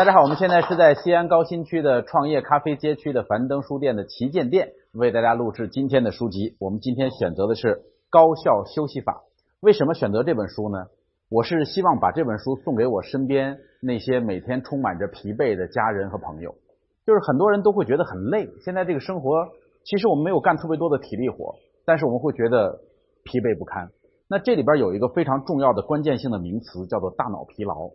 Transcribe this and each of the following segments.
大家好，我们现在是在西安高新区的创业咖啡街区的樊登书店的旗舰店，为大家录制今天的书籍。我们今天选择的是《高效休息法》。为什么选择这本书呢？我是希望把这本书送给我身边那些每天充满着疲惫的家人和朋友。就是很多人都会觉得很累，现在这个生活，其实我们没有干特别多的体力活，但是我们会觉得疲惫不堪。那这里边有一个非常重要的关键性的名词，叫做大脑疲劳。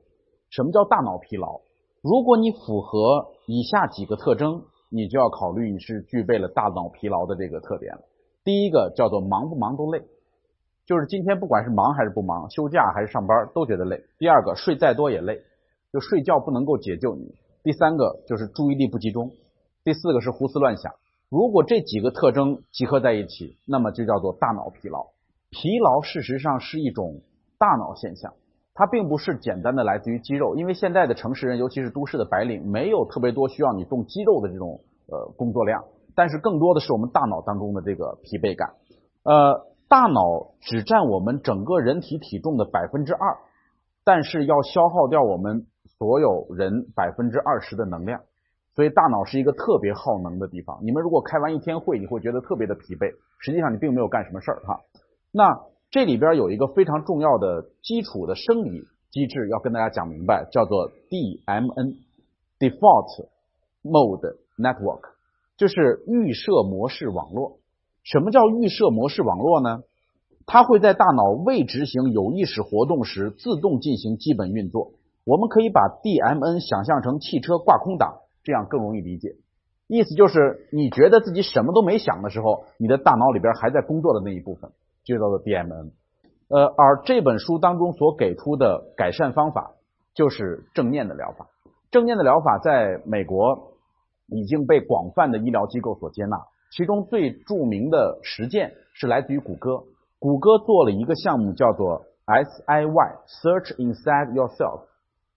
什么叫大脑疲劳？如果你符合以下几个特征，你就要考虑你是具备了大脑疲劳的这个特点了。第一个叫做忙不忙都累，就是今天不管是忙还是不忙，休假还是上班都觉得累。第二个睡再多也累，就睡觉不能够解救你。第三个就是注意力不集中，第四个是胡思乱想。如果这几个特征集合在一起，那么就叫做大脑疲劳。疲劳事实上是一种大脑现象。它并不是简单的来自于肌肉，因为现在的城市人，尤其是都市的白领，没有特别多需要你动肌肉的这种呃工作量，但是更多的是我们大脑当中的这个疲惫感。呃，大脑只占我们整个人体体重的百分之二，但是要消耗掉我们所有人百分之二十的能量，所以大脑是一个特别耗能的地方。你们如果开完一天会，你会觉得特别的疲惫，实际上你并没有干什么事儿哈。那这里边有一个非常重要的基础的生理机制要跟大家讲明白，叫做 DMN（Default Mode Network），就是预设模式网络。什么叫预设模式网络呢？它会在大脑未执行有意识活动时自动进行基本运作。我们可以把 DMN 想象成汽车挂空档，这样更容易理解。意思就是你觉得自己什么都没想的时候，你的大脑里边还在工作的那一部分。就叫做 DMN，呃，而这本书当中所给出的改善方法就是正念的疗法。正念的疗法在美国已经被广泛的医疗机构所接纳，其中最著名的实践是来自于谷歌。谷歌做了一个项目叫做 SIY（Search Inside Yourself），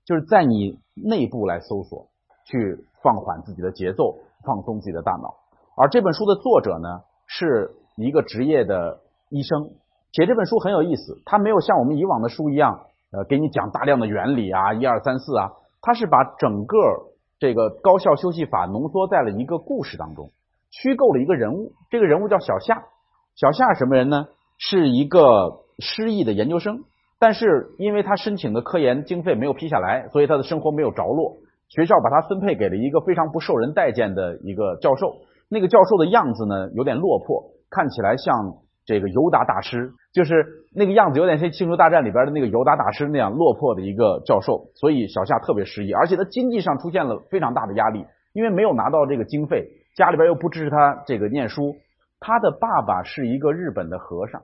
就是在你内部来搜索，去放缓自己的节奏，放松自己的大脑。而这本书的作者呢，是一个职业的。医生写这本书很有意思，他没有像我们以往的书一样，呃，给你讲大量的原理啊，一二三四啊，他是把整个这个高效休息法浓缩在了一个故事当中，虚构了一个人物，这个人物叫小夏。小夏什么人呢？是一个失忆的研究生，但是因为他申请的科研经费没有批下来，所以他的生活没有着落。学校把他分配给了一个非常不受人待见的一个教授，那个教授的样子呢，有点落魄，看起来像。这个尤达大师就是那个样子，有点像《星球大战》里边的那个尤达大师那样落魄的一个教授，所以小夏特别失意，而且他经济上出现了非常大的压力，因为没有拿到这个经费，家里边又不支持他这个念书。他的爸爸是一个日本的和尚，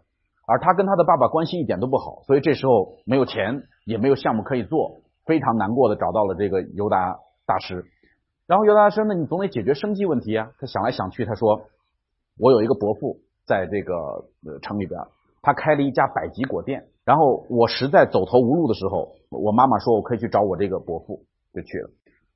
而他跟他的爸爸关系一点都不好，所以这时候没有钱，也没有项目可以做，非常难过的找到了这个尤达大师。然后尤达大师呢，你总得解决生计问题啊。他想来想去，他说：“我有一个伯父。”在这个呃城里边，他开了一家百吉果店。然后我实在走投无路的时候，我妈妈说我可以去找我这个伯父，就去了。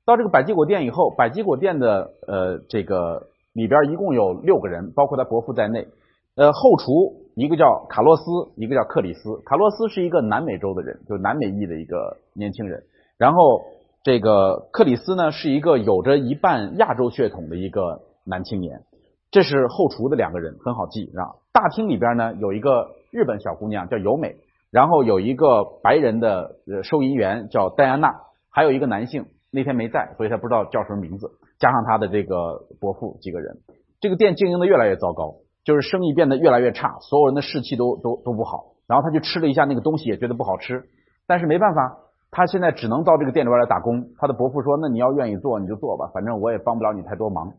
到这个百吉果店以后，百吉果店的呃这个里边一共有六个人，包括他伯父在内。呃，后厨一个叫卡洛斯，一个叫克里斯。卡洛斯是一个南美洲的人，就是南美裔的一个年轻人。然后这个克里斯呢，是一个有着一半亚洲血统的一个男青年。这是后厨的两个人，很好记，啊？大厅里边呢有一个日本小姑娘叫由美，然后有一个白人的收银员叫戴安娜，还有一个男性那天没在，所以他不知道叫什么名字。加上他的这个伯父几个人，这个店经营的越来越糟糕，就是生意变得越来越差，所有人的士气都都都不好。然后他就吃了一下那个东西，也觉得不好吃，但是没办法，他现在只能到这个店里边来打工。他的伯父说：“那你要愿意做你就做吧，反正我也帮不了你太多忙。”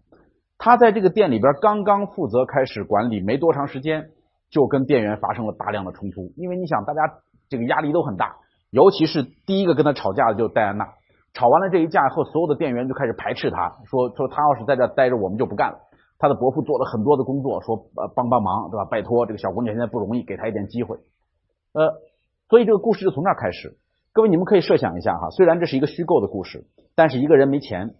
他在这个店里边刚刚负责开始管理没多长时间，就跟店员发生了大量的冲突。因为你想，大家这个压力都很大，尤其是第一个跟他吵架的就戴安娜。吵完了这一架以后，所有的店员就开始排斥他，说说他要是在这待着，我们就不干了。他的伯父做了很多的工作，说呃帮帮忙，对吧？拜托，这个小姑娘现在不容易，给她一点机会。呃，所以这个故事就从那开始。各位，你们可以设想一下哈，虽然这是一个虚构的故事，但是一个人没钱，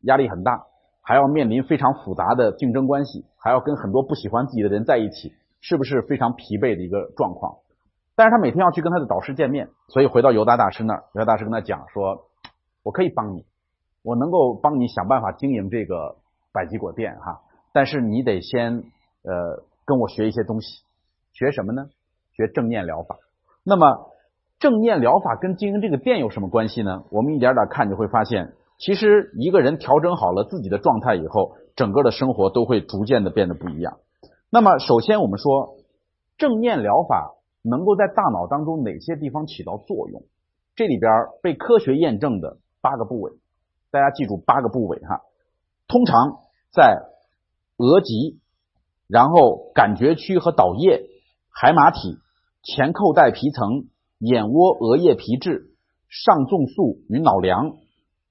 压力很大。还要面临非常复杂的竞争关系，还要跟很多不喜欢自己的人在一起，是不是非常疲惫的一个状况？但是他每天要去跟他的导师见面，所以回到尤达大师那儿，尤达大师跟他讲说：“我可以帮你，我能够帮你想办法经营这个百吉果店哈，但是你得先呃跟我学一些东西，学什么呢？学正念疗法。那么正念疗法跟经营这个店有什么关系呢？我们一点点看就会发现，其实一个人调整好了自己的状态以后，整个的生活都会逐渐的变得不一样。那么首先我们说正念疗法能够在大脑当中哪些地方起到作用？这里边被科学验证的八个部位，大家记住八个部位哈。通常在额脊，然后感觉区和岛叶、海马体、前扣带皮层、眼窝、额叶皮质、上纵束与脑梁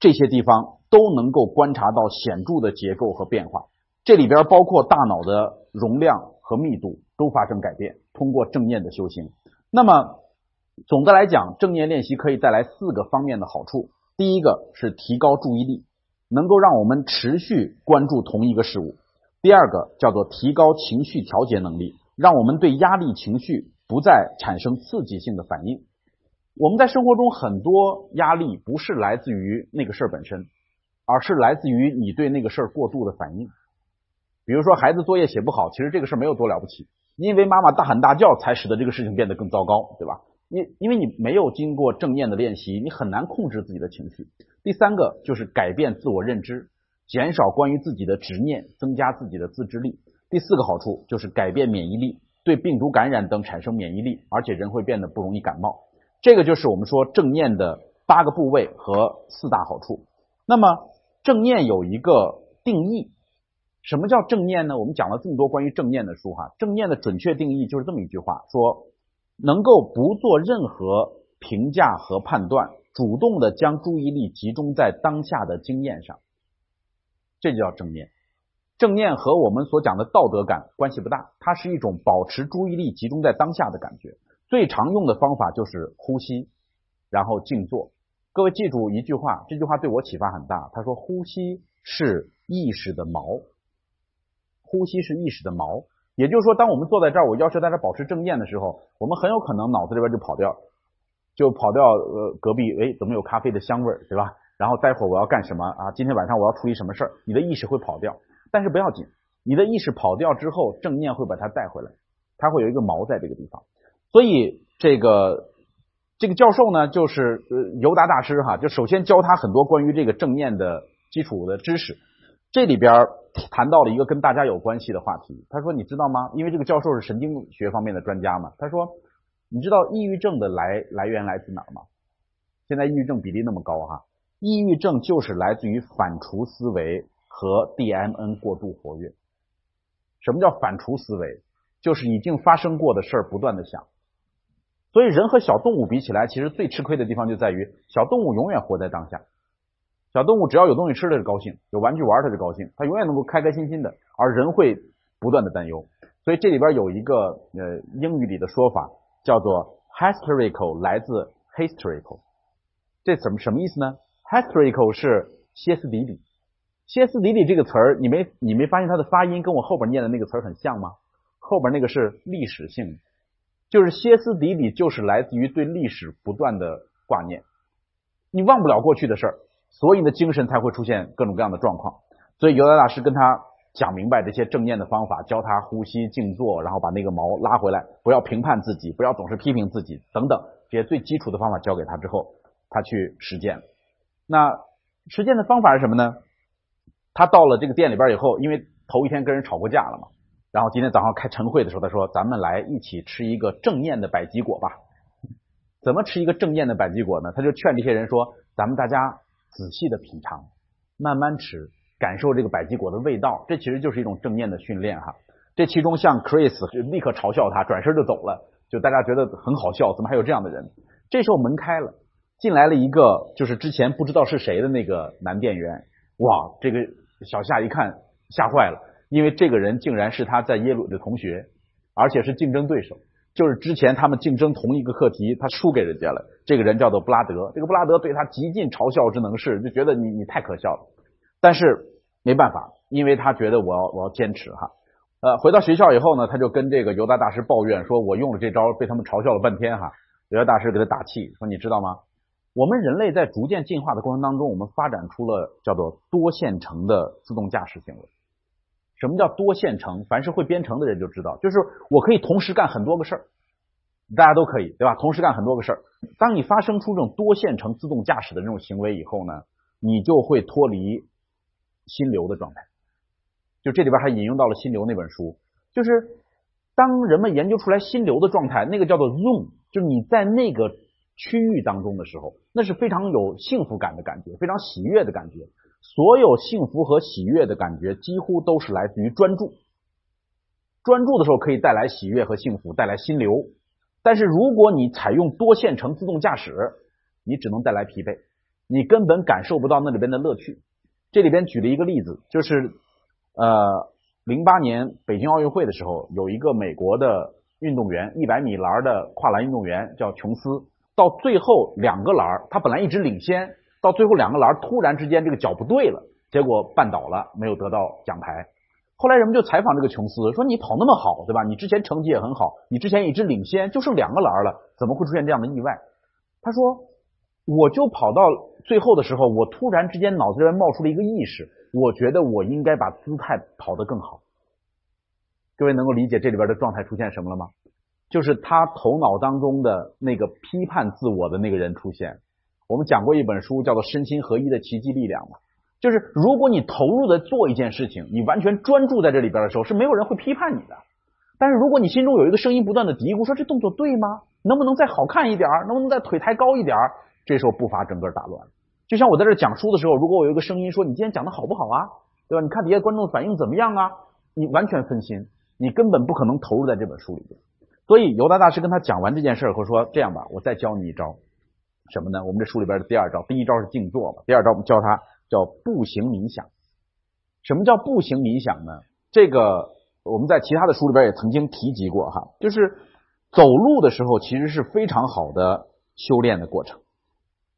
这些地方都能够观察到显著的结构和变化。这里边包括大脑的容量和密度都发生改变。通过正念的修行，那么。总的来讲，正念练习可以带来四个方面的好处。第一个是提高注意力，能够让我们持续关注同一个事物；第二个叫做提高情绪调节能力，让我们对压力情绪不再产生刺激性的反应。我们在生活中很多压力不是来自于那个事儿本身，而是来自于你对那个事儿过度的反应。比如说，孩子作业写不好，其实这个事儿没有多了不起，因为妈妈大喊大叫才使得这个事情变得更糟糕，对吧？因因为你没有经过正念的练习，你很难控制自己的情绪。第三个就是改变自我认知，减少关于自己的执念，增加自己的自制力。第四个好处就是改变免疫力，对病毒感染等产生免疫力，而且人会变得不容易感冒。这个就是我们说正念的八个部位和四大好处。那么正念有一个定义，什么叫正念呢？我们讲了这么多关于正念的书哈，正念的准确定义就是这么一句话说。能够不做任何评价和判断，主动的将注意力集中在当下的经验上，这就叫正念。正念和我们所讲的道德感关系不大，它是一种保持注意力集中在当下的感觉。最常用的方法就是呼吸，然后静坐。各位记住一句话，这句话对我启发很大。他说：“呼吸是意识的锚，呼吸是意识的锚。”也就是说，当我们坐在这儿，我要求大家保持正念的时候，我们很有可能脑子里边就跑掉，就跑掉呃隔壁，哎，怎么有咖啡的香味，对吧？然后待会儿我要干什么啊？今天晚上我要处理什么事儿？你的意识会跑掉，但是不要紧，你的意识跑掉之后，正念会把它带回来，它会有一个锚在这个地方。所以这个这个教授呢，就是呃尤达大师哈，就首先教他很多关于这个正念的基础的知识。这里边谈到了一个跟大家有关系的话题。他说：“你知道吗？因为这个教授是神经学方面的专家嘛。他说，你知道抑郁症的来来源来自哪儿吗？现在抑郁症比例那么高哈，抑郁症就是来自于反刍思维和 DMN 过度活跃。什么叫反刍思维？就是已经发生过的事儿不断的想。所以人和小动物比起来，其实最吃亏的地方就在于小动物永远活在当下。”小动物只要有东西吃，它就高兴；有玩具玩，它就高兴。它永远能够开开心心的，而人会不断的担忧。所以这里边有一个呃英语里的说法，叫做 hysterical，来自 hysterical。这怎么什么意思呢？hysterical 是歇斯底里。歇斯底里这个词儿，你没你没发现它的发音跟我后边念的那个词儿很像吗？后边那个是历史性，就是歇斯底里，就是来自于对历史不断的挂念，你忘不了过去的事儿。所以你的，精神才会出现各种各样的状况。所以尤达大师跟他讲明白这些正念的方法，教他呼吸、静坐，然后把那个毛拉回来，不要评判自己，不要总是批评自己，等等这些最基础的方法教给他之后，他去实践。那实践的方法是什么呢？他到了这个店里边以后，因为头一天跟人吵过架了嘛，然后今天早上开晨会的时候，他说：“咱们来一起吃一个正念的百吉果吧。”怎么吃一个正念的百吉果呢？他就劝这些人说：“咱们大家。”仔细的品尝，慢慢吃，感受这个百吉果的味道，这其实就是一种正念的训练哈。这其中像 Chris 就立刻嘲笑他，转身就走了，就大家觉得很好笑，怎么还有这样的人？这时候门开了，进来了一个就是之前不知道是谁的那个男店员，哇，这个小夏一看吓坏了，因为这个人竟然是他在耶鲁的同学，而且是竞争对手。就是之前他们竞争同一个课题，他输给人家了。这个人叫做布拉德，这个布拉德对他极尽嘲笑之能事，就觉得你你太可笑了。但是没办法，因为他觉得我要我要坚持哈。呃，回到学校以后呢，他就跟这个犹大大师抱怨说：“我用了这招，被他们嘲笑了半天哈。”犹大大师给他打气说：“你知道吗？我们人类在逐渐进化的过程当中，我们发展出了叫做多线程的自动驾驶行为。什么叫多线程？凡是会编程的人就知道，就是我可以同时干很多个事儿，大家都可以，对吧？同时干很多个事儿。当你发生出这种多线程自动驾驶的这种行为以后呢，你就会脱离心流的状态。就这里边还引用到了《心流》那本书，就是当人们研究出来心流的状态，那个叫做 zone，就是你在那个区域当中的时候，那是非常有幸福感的感觉，非常喜悦的感觉。所有幸福和喜悦的感觉，几乎都是来自于专注。专注的时候可以带来喜悦和幸福，带来心流。但是如果你采用多线程自动驾驶，你只能带来疲惫，你根本感受不到那里边的乐趣。这里边举了一个例子，就是呃，零八年北京奥运会的时候，有一个美国的运动员，一百米栏的跨栏运动员叫琼斯，到最后两个栏，他本来一直领先。到最后两个栏突然之间这个脚不对了，结果绊倒了，没有得到奖牌。后来人们就采访这个琼斯，说你跑那么好，对吧？你之前成绩也很好，你之前一直领先，就剩两个栏了，怎么会出现这样的意外？他说，我就跑到最后的时候，我突然之间脑子里面冒出了一个意识，我觉得我应该把姿态跑得更好。各位能够理解这里边的状态出现什么了吗？就是他头脑当中的那个批判自我的那个人出现。我们讲过一本书，叫做《身心合一的奇迹力量》嘛，就是如果你投入的做一件事情，你完全专注在这里边的时候，是没有人会批判你的。但是如果你心中有一个声音不断的嘀咕，说这动作对吗？能不能再好看一点？能不能再腿抬高一点？这时候步伐整个打乱了。就像我在这讲书的时候，如果我有一个声音说你今天讲的好不好啊，对吧？你看底下观众反应怎么样啊？你完全分心，你根本不可能投入在这本书里边。所以尤达大师跟他讲完这件事儿后说：“这样吧，我再教你一招。”什么呢？我们这书里边的第二招，第一招是静坐嘛，第二招我们教它叫步行冥想。什么叫步行冥想呢？这个我们在其他的书里边也曾经提及过哈，就是走路的时候其实是非常好的修炼的过程。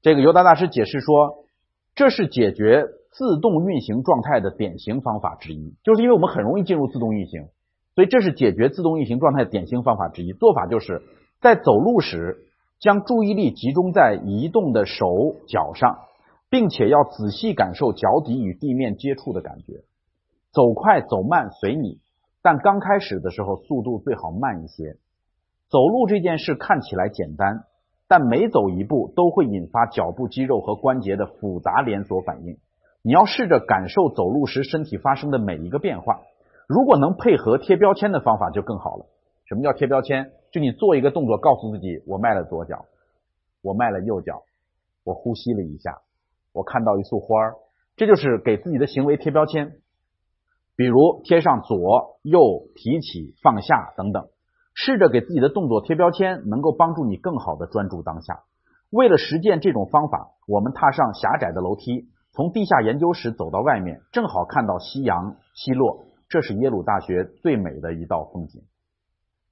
这个尤达大师解释说，这是解决自动运行状态的典型方法之一，就是因为我们很容易进入自动运行，所以这是解决自动运行状态的典型方法之一。做法就是在走路时。将注意力集中在移动的手脚上，并且要仔细感受脚底与地面接触的感觉。走快走慢随你，但刚开始的时候速度最好慢一些。走路这件事看起来简单，但每走一步都会引发脚部肌肉和关节的复杂连锁反应。你要试着感受走路时身体发生的每一个变化。如果能配合贴标签的方法就更好了。什么叫贴标签？就你做一个动作，告诉自己我迈了左脚，我迈了右脚，我呼吸了一下，我看到一束花儿，这就是给自己的行为贴标签。比如贴上左右、提起、放下等等，试着给自己的动作贴标签，能够帮助你更好的专注当下。为了实践这种方法，我们踏上狭窄的楼梯，从地下研究室走到外面，正好看到夕阳西落，这是耶鲁大学最美的一道风景。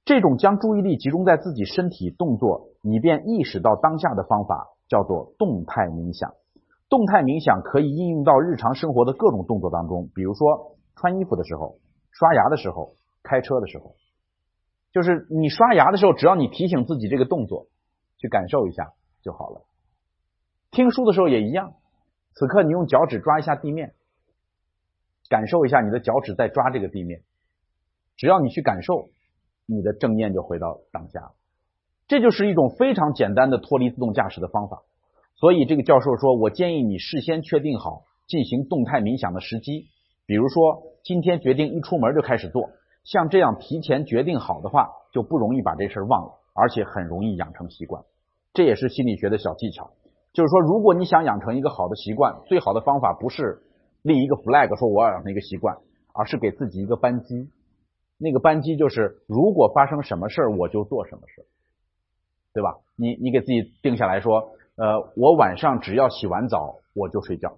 这种将注意力集中在自己身体动作，以便意识到当下的方法，叫做动态冥想。动态冥想可以应用到日常生活的各种动作当中，比如说穿衣服的时候、刷牙的时候、开车的时候。就是你刷牙的时候，只要你提醒自己这个动作，去感受一下就好了。听书的时候也一样，此刻你用脚趾抓一下地面，感受一下你的脚趾在抓这个地面。只要你去感受。你的正念就回到当下，这就是一种非常简单的脱离自动驾驶的方法。所以这个教授说，我建议你事先确定好进行动态冥想的时机，比如说今天决定一出门就开始做，像这样提前决定好的话，就不容易把这事忘了，而且很容易养成习惯。这也是心理学的小技巧，就是说，如果你想养成一个好的习惯，最好的方法不是立一个 flag 说我要养成一个习惯，而是给自己一个扳机。那个扳机就是，如果发生什么事儿，我就做什么事儿，对吧？你你给自己定下来说，呃，我晚上只要洗完澡我就睡觉，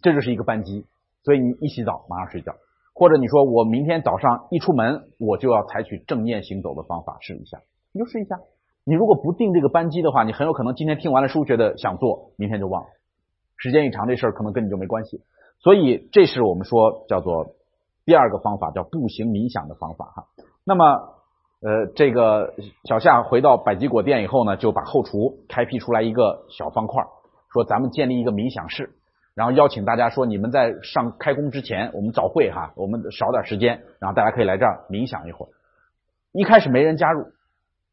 这就是一个扳机。所以你一洗澡马上睡觉，或者你说我明天早上一出门我就要采取正念行走的方法试一下，你就试一下。你如果不定这个扳机的话，你很有可能今天听完了书觉得想做，明天就忘了，时间一长这事儿可能跟你就没关系。所以这是我们说叫做。第二个方法叫步行冥想的方法哈，那么呃，这个小夏回到百吉果店以后呢，就把后厨开辟出来一个小方块，说咱们建立一个冥想室，然后邀请大家说你们在上开工之前，我们早会哈，我们少点时间，然后大家可以来这儿冥想一会儿。一开始没人加入，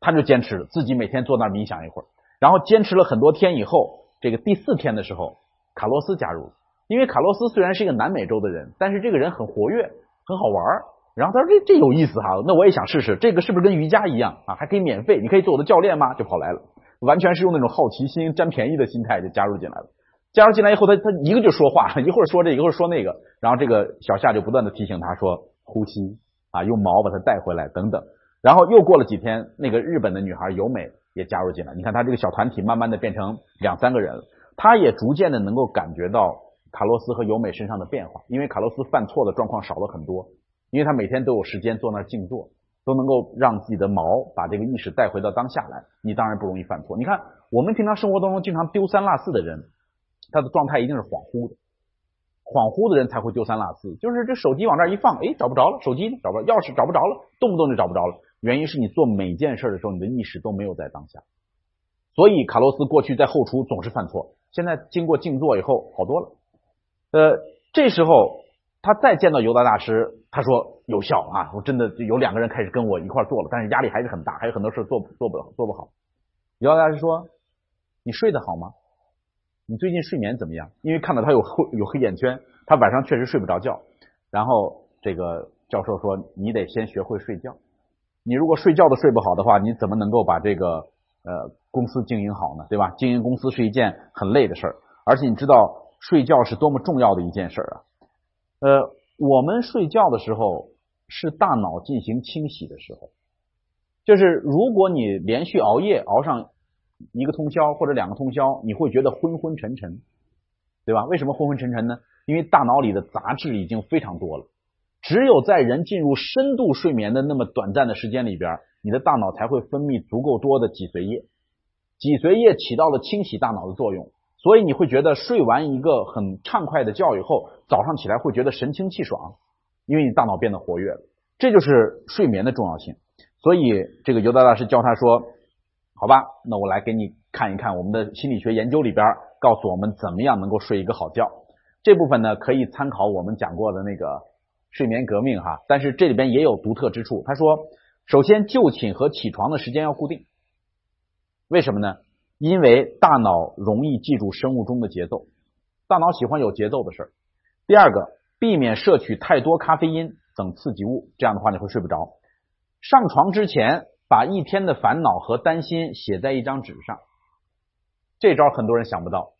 他就坚持，自己每天坐那儿冥想一会儿，然后坚持了很多天以后，这个第四天的时候，卡洛斯加入，因为卡洛斯虽然是一个南美洲的人，但是这个人很活跃，很好玩儿。然后他说这这有意思哈，那我也想试试，这个是不是跟瑜伽一样啊？还可以免费，你可以做我的教练吗？就跑来了，完全是用那种好奇心、占便宜的心态就加入进来了。加入进来以后，他他一个就说话，一会儿说这，一会儿说那个，然后这个小夏就不断的提醒他说呼吸啊，用毛把它带回来等等。然后又过了几天，那个日本的女孩由美也加入进来。你看他这个小团体慢慢的变成两三个人了，他也逐渐的能够感觉到卡洛斯和由美身上的变化，因为卡洛斯犯错的状况少了很多。因为他每天都有时间坐那静坐，都能够让自己的毛把这个意识带回到当下来，你当然不容易犯错。你看我们平常生活当中经常丢三落四的人，他的状态一定是恍惚的，恍惚的人才会丢三落四，就是这手机往这一放，哎，找不着了，手机呢找不着，钥匙找不着了，动不动就找不着了。原因是你做每件事的时候，你的意识都没有在当下。所以卡洛斯过去在后厨总是犯错，现在经过静坐以后好多了。呃，这时候。他再见到尤达大师，他说有效啊！我真的有两个人开始跟我一块做了，但是压力还是很大，还有很多事做做不做不好。尤达大师说：“你睡得好吗？你最近睡眠怎么样？”因为看到他有黑有黑眼圈，他晚上确实睡不着觉。然后这个教授说：“你得先学会睡觉。你如果睡觉都睡不好的话，你怎么能够把这个呃公司经营好呢？对吧？经营公司是一件很累的事儿，而且你知道睡觉是多么重要的一件事儿啊！”呃，我们睡觉的时候是大脑进行清洗的时候，就是如果你连续熬夜熬上一个通宵或者两个通宵，你会觉得昏昏沉沉，对吧？为什么昏昏沉沉呢？因为大脑里的杂质已经非常多了。只有在人进入深度睡眠的那么短暂的时间里边，你的大脑才会分泌足够多的脊髓液，脊髓液起到了清洗大脑的作用。所以你会觉得睡完一个很畅快的觉以后，早上起来会觉得神清气爽，因为你大脑变得活跃了。这就是睡眠的重要性。所以这个尤达大师教他说：“好吧，那我来给你看一看我们的心理学研究里边告诉我们怎么样能够睡一个好觉。这部分呢可以参考我们讲过的那个睡眠革命哈，但是这里边也有独特之处。他说，首先就寝和起床的时间要固定，为什么呢？因为大脑容易记住生物钟的节奏，大脑喜欢有节奏的事儿。第二个，避免摄取太多咖啡因等刺激物，这样的话你会睡不着。上床之前，把一天的烦恼和担心写在一张纸上，这招很多人想不到，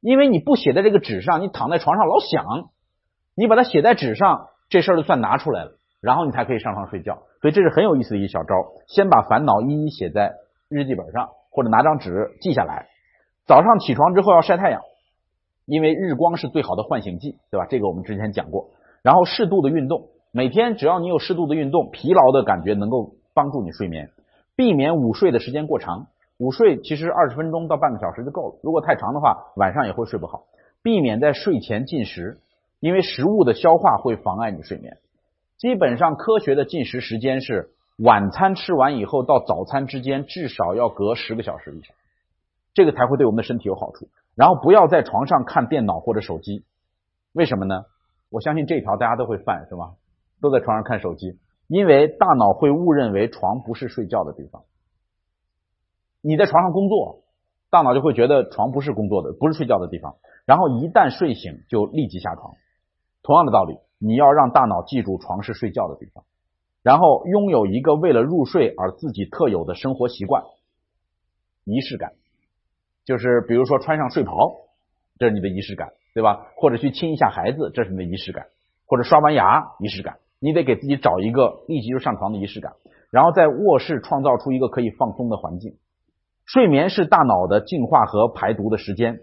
因为你不写在这个纸上，你躺在床上老想，你把它写在纸上，这事儿就算拿出来了，然后你才可以上床睡觉。所以这是很有意思的一小招，先把烦恼一一写在日记本上。或者拿张纸记下来，早上起床之后要晒太阳，因为日光是最好的唤醒剂，对吧？这个我们之前讲过。然后适度的运动，每天只要你有适度的运动，疲劳的感觉能够帮助你睡眠，避免午睡的时间过长。午睡其实二十分钟到半个小时就够了，如果太长的话，晚上也会睡不好。避免在睡前进食，因为食物的消化会妨碍你睡眠。基本上科学的进食时间是。晚餐吃完以后到早餐之间至少要隔十个小时以上，这个才会对我们的身体有好处。然后不要在床上看电脑或者手机，为什么呢？我相信这条大家都会犯，是吗？都在床上看手机，因为大脑会误认为床不是睡觉的地方。你在床上工作，大脑就会觉得床不是工作的，不是睡觉的地方。然后一旦睡醒就立即下床。同样的道理，你要让大脑记住床是睡觉的地方。然后拥有一个为了入睡而自己特有的生活习惯，仪式感，就是比如说穿上睡袍，这是你的仪式感，对吧？或者去亲一下孩子，这是你的仪式感，或者刷完牙，仪式感。你得给自己找一个立即就上床的仪式感，然后在卧室创造出一个可以放松的环境。睡眠是大脑的净化和排毒的时间，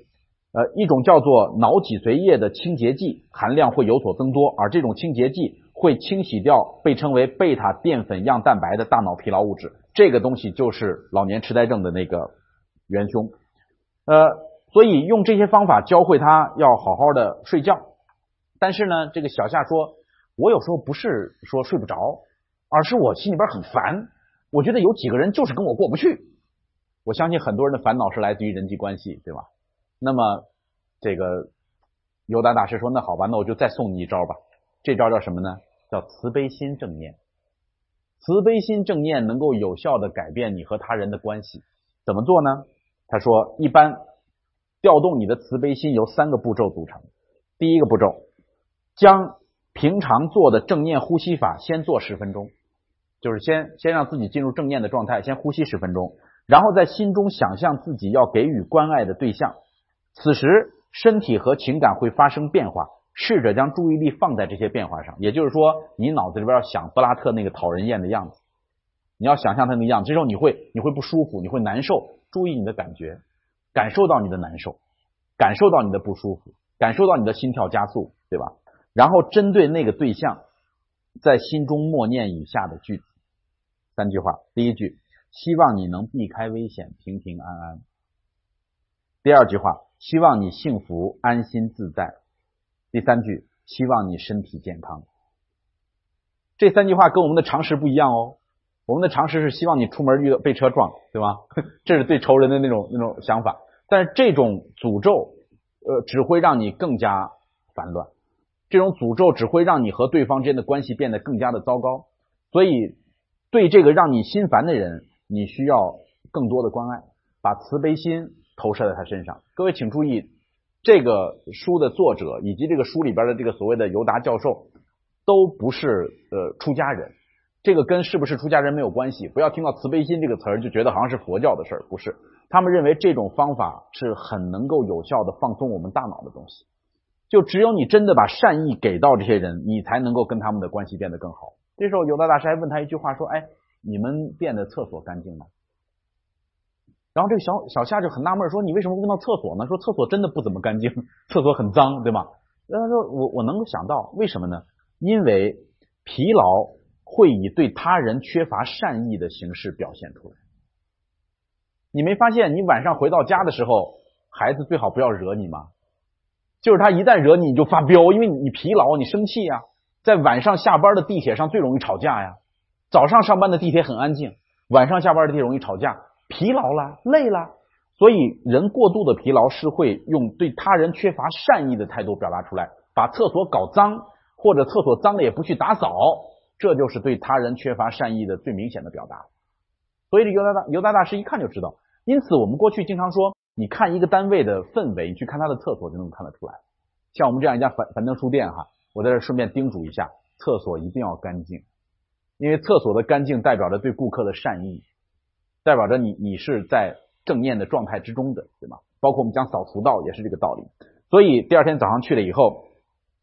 呃，一种叫做脑脊髓液的清洁剂含量会有所增多，而这种清洁剂。会清洗掉被称为贝塔淀粉样蛋白的大脑疲劳物质，这个东西就是老年痴呆症的那个元凶。呃，所以用这些方法教会他要好好的睡觉。但是呢，这个小夏说，我有时候不是说睡不着，而是我心里边很烦，我觉得有几个人就是跟我过不去。我相信很多人的烦恼是来自于人际关系，对吧？那么这个尤达大师说：“那好吧，那我就再送你一招吧。这招叫什么呢？叫慈悲心正念。慈悲心正念能够有效的改变你和他人的关系。怎么做呢？他说，一般调动你的慈悲心由三个步骤组成。第一个步骤，将平常做的正念呼吸法先做十分钟，就是先先让自己进入正念的状态，先呼吸十分钟。”然后在心中想象自己要给予关爱的对象，此时身体和情感会发生变化，试着将注意力放在这些变化上。也就是说，你脑子里边要想布拉特那个讨人厌的样子，你要想象他那个样子，这时候你会你会不舒服，你会难受。注意你的感觉，感受到你的难受，感受到你的不舒服，感受到你的心跳加速，对吧？然后针对那个对象，在心中默念以下的句子，三句话。第一句。希望你能避开危险，平平安安。第二句话，希望你幸福、安心、自在。第三句，希望你身体健康。这三句话跟我们的常识不一样哦。我们的常识是希望你出门遇到被车撞，对吧？这是对仇人的那种那种想法。但是这种诅咒，呃，只会让你更加烦乱。这种诅咒只会让你和对方之间的关系变得更加的糟糕。所以，对这个让你心烦的人。你需要更多的关爱，把慈悲心投射在他身上。各位请注意，这个书的作者以及这个书里边的这个所谓的尤达教授，都不是呃出家人。这个跟是不是出家人没有关系。不要听到慈悲心这个词儿就觉得好像是佛教的事儿，不是。他们认为这种方法是很能够有效的放松我们大脑的东西。就只有你真的把善意给到这些人，你才能够跟他们的关系变得更好。这时候尤达大师还问他一句话说：“哎。”你们店的厕所干净吗？然后这个小小夏就很纳闷说：“你为什么问到厕所呢？说厕所真的不怎么干净，厕所很脏，对吗？”然后说：“我我能够想到为什么呢？因为疲劳会以对他人缺乏善意的形式表现出来。你没发现你晚上回到家的时候，孩子最好不要惹你吗？就是他一旦惹你，你就发飙，因为你疲劳，你生气呀。在晚上下班的地铁上最容易吵架呀。”早上上班的地铁很安静，晚上下班的地铁容易吵架，疲劳了，累了，所以人过度的疲劳是会用对他人缺乏善意的态度表达出来，把厕所搞脏，或者厕所脏了也不去打扫，这就是对他人缺乏善意的最明显的表达。所以这尤达大尤达大师一看就知道，因此我们过去经常说，你看一个单位的氛围，你去看他的厕所就能看得出来。像我们这样一家樊樊登书店哈，我在这顺便叮嘱一下，厕所一定要干净。因为厕所的干净代表着对顾客的善意，代表着你你是在正念的状态之中的，对吗？包括我们讲扫除道也是这个道理。所以第二天早上去了以后，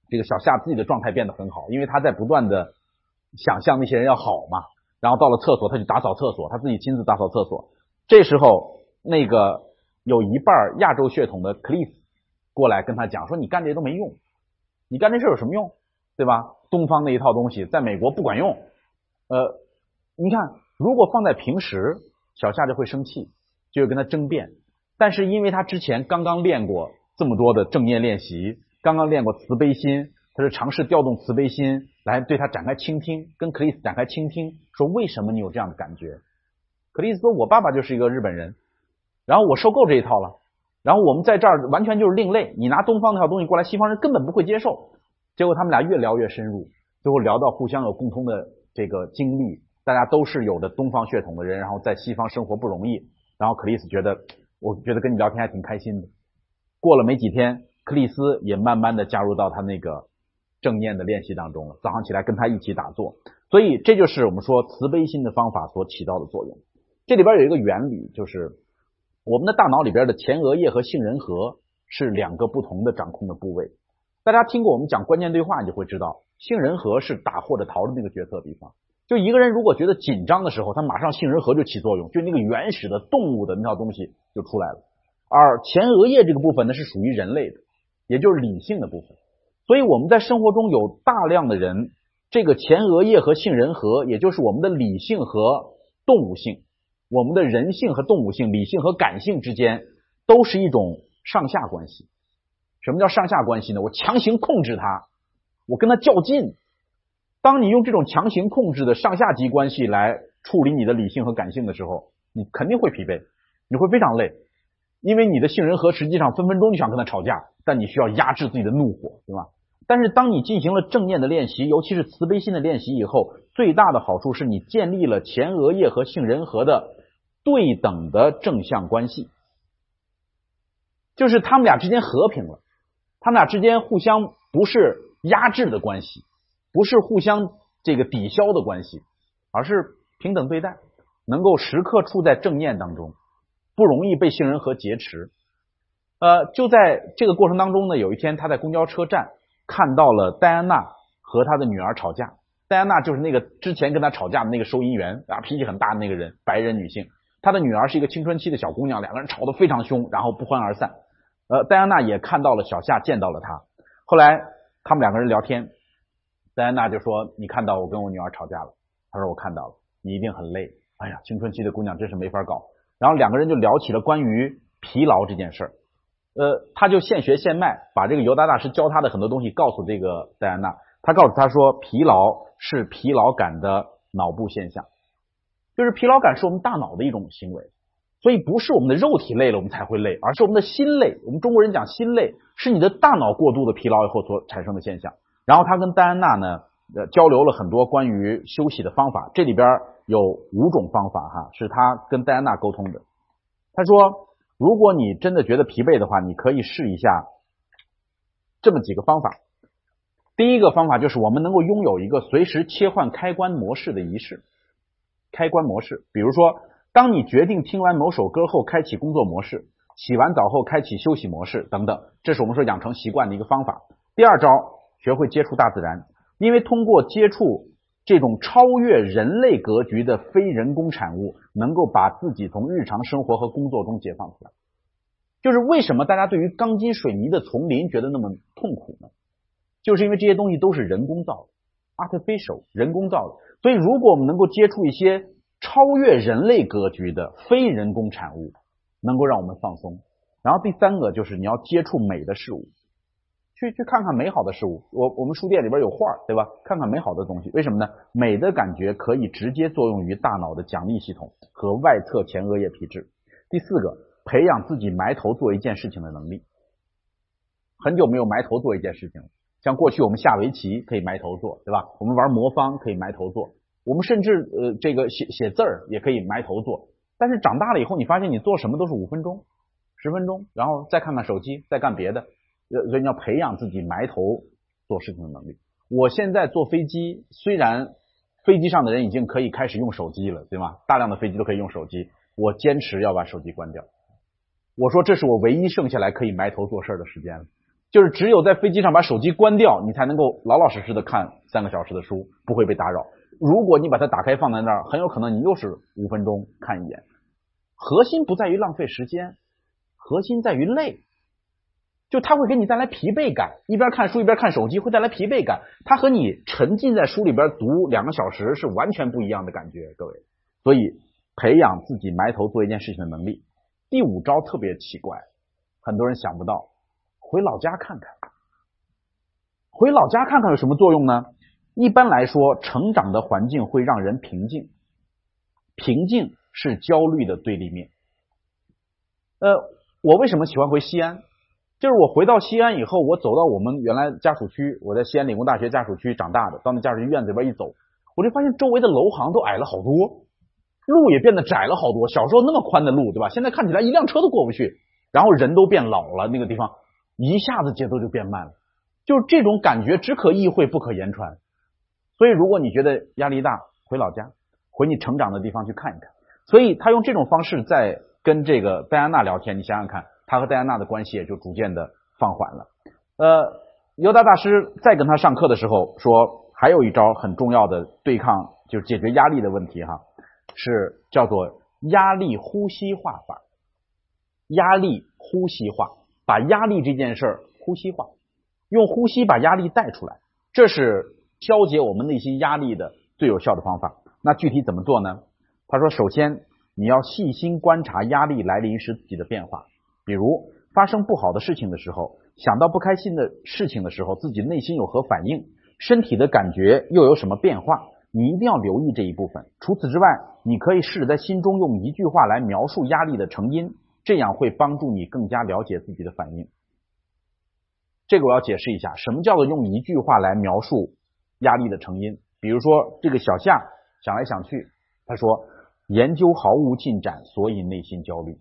这个小夏自己的状态变得很好，因为他在不断的想象那些人要好嘛。然后到了厕所，他就打扫厕所，他自己亲自打扫厕所。这时候，那个有一半亚洲血统的克里斯过来跟他讲说：“你干这些都没用，你干这事有什么用？对吧？东方那一套东西在美国不管用。”呃，你看，如果放在平时，小夏就会生气，就会跟他争辩。但是因为他之前刚刚练过这么多的正念练习，刚刚练过慈悲心，他是尝试调动慈悲心来对他展开倾听，跟克里斯展开倾听，说为什么你有这样的感觉？克里斯说：“我爸爸就是一个日本人，然后我受够这一套了，然后我们在这儿完全就是另类，你拿东方那套东西过来，西方人根本不会接受。”结果他们俩越聊越深入，最后聊到互相有共通的。这个经历，大家都是有的东方血统的人，然后在西方生活不容易。然后克里斯觉得，我觉得跟你聊天还挺开心的。过了没几天，克里斯也慢慢的加入到他那个正念的练习当中了。早上起来跟他一起打坐，所以这就是我们说慈悲心的方法所起到的作用。这里边有一个原理，就是我们的大脑里边的前额叶和杏仁核是两个不同的掌控的部位。大家听过我们讲关键对话，你就会知道。杏仁核是打或者逃的那个决策地方。就一个人如果觉得紧张的时候，他马上杏仁核就起作用，就那个原始的动物的那套东西就出来了。而前额叶这个部分呢，是属于人类的，也就是理性的部分。所以我们在生活中有大量的人，这个前额叶和杏仁核，也就是我们的理性和动物性，我们的人性和动物性、理性和感性之间，都是一种上下关系。什么叫上下关系呢？我强行控制它。我跟他较劲，当你用这种强行控制的上下级关系来处理你的理性和感性的时候，你肯定会疲惫，你会非常累，因为你的杏仁核实际上分分钟就想跟他吵架，但你需要压制自己的怒火，对吧？但是当你进行了正念的练习，尤其是慈悲心的练习以后，最大的好处是你建立了前额叶和杏仁核的对等的正向关系，就是他们俩之间和平了，他们俩之间互相不是压制的关系，不是互相这个抵消的关系，而是平等对待，能够时刻处在正念当中，不容易被杏仁核劫持。呃，就在这个过程当中呢，有一天他在公交车站。看到了戴安娜和他的女儿吵架，戴安娜就是那个之前跟他吵架的那个收银员啊，脾气很大的那个人，白人女性。她的女儿是一个青春期的小姑娘，两个人吵得非常凶，然后不欢而散。呃，戴安娜也看到了小夏，见到了他。后来他们两个人聊天，戴安娜就说：“你看到我跟我女儿吵架了？”他说：“我看到了，你一定很累。”哎呀，青春期的姑娘真是没法搞。然后两个人就聊起了关于疲劳这件事儿。呃，他就现学现卖，把这个尤达大师教他的很多东西告诉这个戴安娜。他告诉他说，疲劳是疲劳感的脑部现象，就是疲劳感是我们大脑的一种行为，所以不是我们的肉体累了我们才会累，而是我们的心累。我们中国人讲心累，是你的大脑过度的疲劳以后所产生的现象。然后他跟戴安娜呢，呃，交流了很多关于休息的方法，这里边有五种方法哈，是他跟戴安娜沟通的。他说。如果你真的觉得疲惫的话，你可以试一下这么几个方法。第一个方法就是我们能够拥有一个随时切换开关模式的仪式。开关模式，比如说，当你决定听完某首歌后开启工作模式，洗完澡后开启休息模式等等，这是我们说养成习惯的一个方法。第二招，学会接触大自然，因为通过接触。这种超越人类格局的非人工产物，能够把自己从日常生活和工作中解放出来。就是为什么大家对于钢筋水泥的丛林觉得那么痛苦呢？就是因为这些东西都是人工造的，artificial 人工造的。所以，如果我们能够接触一些超越人类格局的非人工产物，能够让我们放松。然后第三个就是你要接触美的事物。去去看看美好的事物，我我们书店里边有画，对吧？看看美好的东西，为什么呢？美的感觉可以直接作用于大脑的奖励系统和外侧前额叶皮质。第四个，培养自己埋头做一件事情的能力。很久没有埋头做一件事情了，像过去我们下围棋可以埋头做，对吧？我们玩魔方可以埋头做，我们甚至呃这个写写字儿也可以埋头做。但是长大了以后，你发现你做什么都是五分钟、十分钟，然后再看看手机，再干别的。所以你要培养自己埋头做事情的能力。我现在坐飞机，虽然飞机上的人已经可以开始用手机了，对吗？大量的飞机都可以用手机，我坚持要把手机关掉。我说这是我唯一剩下来可以埋头做事的时间了，就是只有在飞机上把手机关掉，你才能够老老实实的看三个小时的书，不会被打扰。如果你把它打开放在那儿，很有可能你又是五分钟看一眼。核心不在于浪费时间，核心在于累。就它会给你带来疲惫感，一边看书一边看手机会带来疲惫感，它和你沉浸在书里边读两个小时是完全不一样的感觉，各位。所以培养自己埋头做一件事情的能力。第五招特别奇怪，很多人想不到，回老家看看。回老家看看有什么作用呢？一般来说，成长的环境会让人平静，平静是焦虑的对立面。呃，我为什么喜欢回西安？就是我回到西安以后，我走到我们原来家属区，我在西安理工大学家属区长大的，到那家属区院子里边一走，我就发现周围的楼行都矮了好多，路也变得窄了好多。小时候那么宽的路，对吧？现在看起来一辆车都过不去。然后人都变老了，那个地方一下子节奏就变慢了，就是这种感觉只可意会不可言传。所以如果你觉得压力大，回老家，回你成长的地方去看一看。所以他用这种方式在跟这个戴安娜聊天，你想想看。他和戴安娜的关系也就逐渐的放缓了。呃，尤达大师在跟他上课的时候说，还有一招很重要的对抗，就是解决压力的问题哈，是叫做压力呼吸化法。压力呼吸化，把压力这件事儿呼吸化，用呼吸把压力带出来，这是消解我们内心压力的最有效的方法。那具体怎么做呢？他说，首先你要细心观察压力来临时自己的变化。比如发生不好的事情的时候，想到不开心的事情的时候，自己内心有何反应，身体的感觉又有什么变化？你一定要留意这一部分。除此之外，你可以试着在心中用一句话来描述压力的成因，这样会帮助你更加了解自己的反应。这个我要解释一下，什么叫做用一句话来描述压力的成因？比如说，这个小夏想来想去，他说：“研究毫无进展，所以内心焦虑。”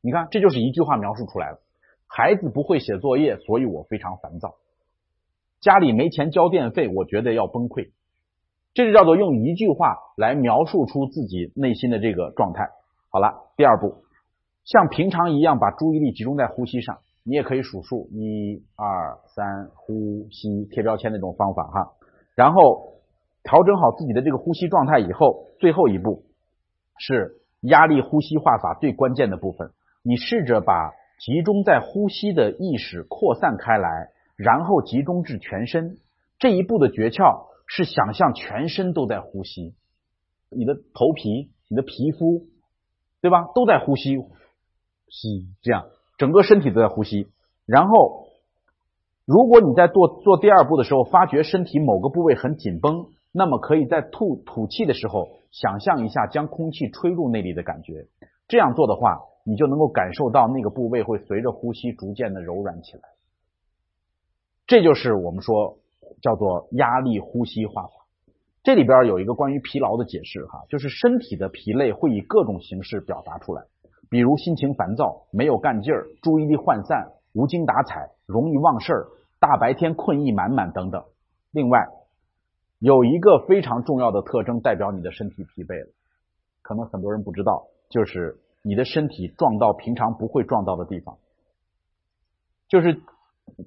你看，这就是一句话描述出来了。孩子不会写作业，所以我非常烦躁。家里没钱交电费，我觉得要崩溃。这就叫做用一句话来描述出自己内心的这个状态。好了，第二步，像平常一样把注意力集中在呼吸上。你也可以数数一二三，呼吸贴标签那种方法哈。然后调整好自己的这个呼吸状态以后，最后一步是压力呼吸化法最关键的部分。你试着把集中在呼吸的意识扩散开来，然后集中至全身。这一步的诀窍。是想象全身都在呼吸，你的头皮、你的皮肤，对吧？都在呼吸，吸，这样整个身体都在呼吸。然后，如果你在做做第二步的时候，发觉身体某个部位很紧绷，那么可以在吐吐气的时候，想象一下将空气吹入那里的感觉。这样做的话，你就能够感受到那个部位会随着呼吸逐渐的柔软起来。这就是我们说。叫做压力呼吸化法，这里边有一个关于疲劳的解释哈，就是身体的疲累会以各种形式表达出来，比如心情烦躁、没有干劲儿、注意力涣散、无精打采、容易忘事儿、大白天困意满满等等。另外，有一个非常重要的特征代表你的身体疲惫了，可能很多人不知道，就是你的身体撞到平常不会撞到的地方，就是